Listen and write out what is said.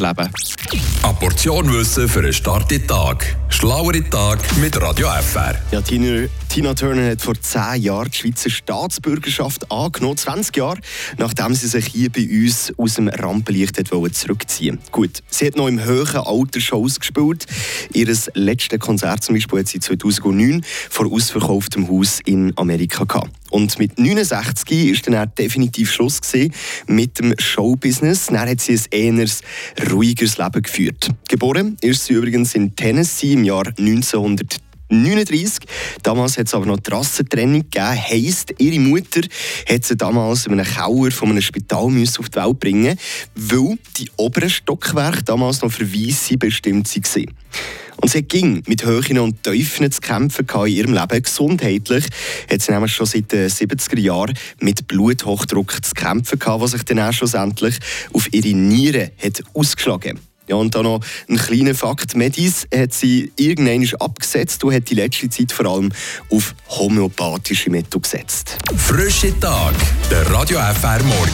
erleben. Eine Portion Wissen für einen starken Tag. Schlauere Tag mit Radio FR. Ja, Tina, Tina Turner hat vor 10 Jahren die Schweizer Staatsbürgerschaft angenommen. 20 Jahre, nachdem sie sich hier bei uns aus dem Rampenlicht hat zurückziehen Gut, sie hat noch im höheren Alter Shows gespielt. Ihr letztes Konzert zum Beispiel hat sie 2009 vor ausverkauftem Haus in Amerika gehabt. Und mit 69 ist dann definitiv Schluss mit dem Showbusiness. Dann hat sie ein eher ruhigeres Leben geführt. Geboren ist sie übrigens in Tennessee Jahr 1900. 39. Damals hat es aber noch die Rassentrennung gegeben. Heisst, ihre Mutter hat sie damals in einem Kauer von einem Spital auf die Welt bringen, weil die oberen Stockwerke damals noch für Weisse bestimmt waren. Und sie ging mit Höhen und Tiefen zu kämpfen in ihrem Leben. Gesundheitlich hat sie nämlich schon seit den 70er Jahren mit Bluthochdruck zu kämpfen gehabt, was sich dann auch schlussendlich auf ihre Nieren hat ausgeschlagen ja, und dann noch ein kleiner Fakt. Medis hat sie irgendwann abgesetzt und hat die letzte Zeit vor allem auf homöopathische Mittel gesetzt. Frische Tag, der Radio FR Morgen.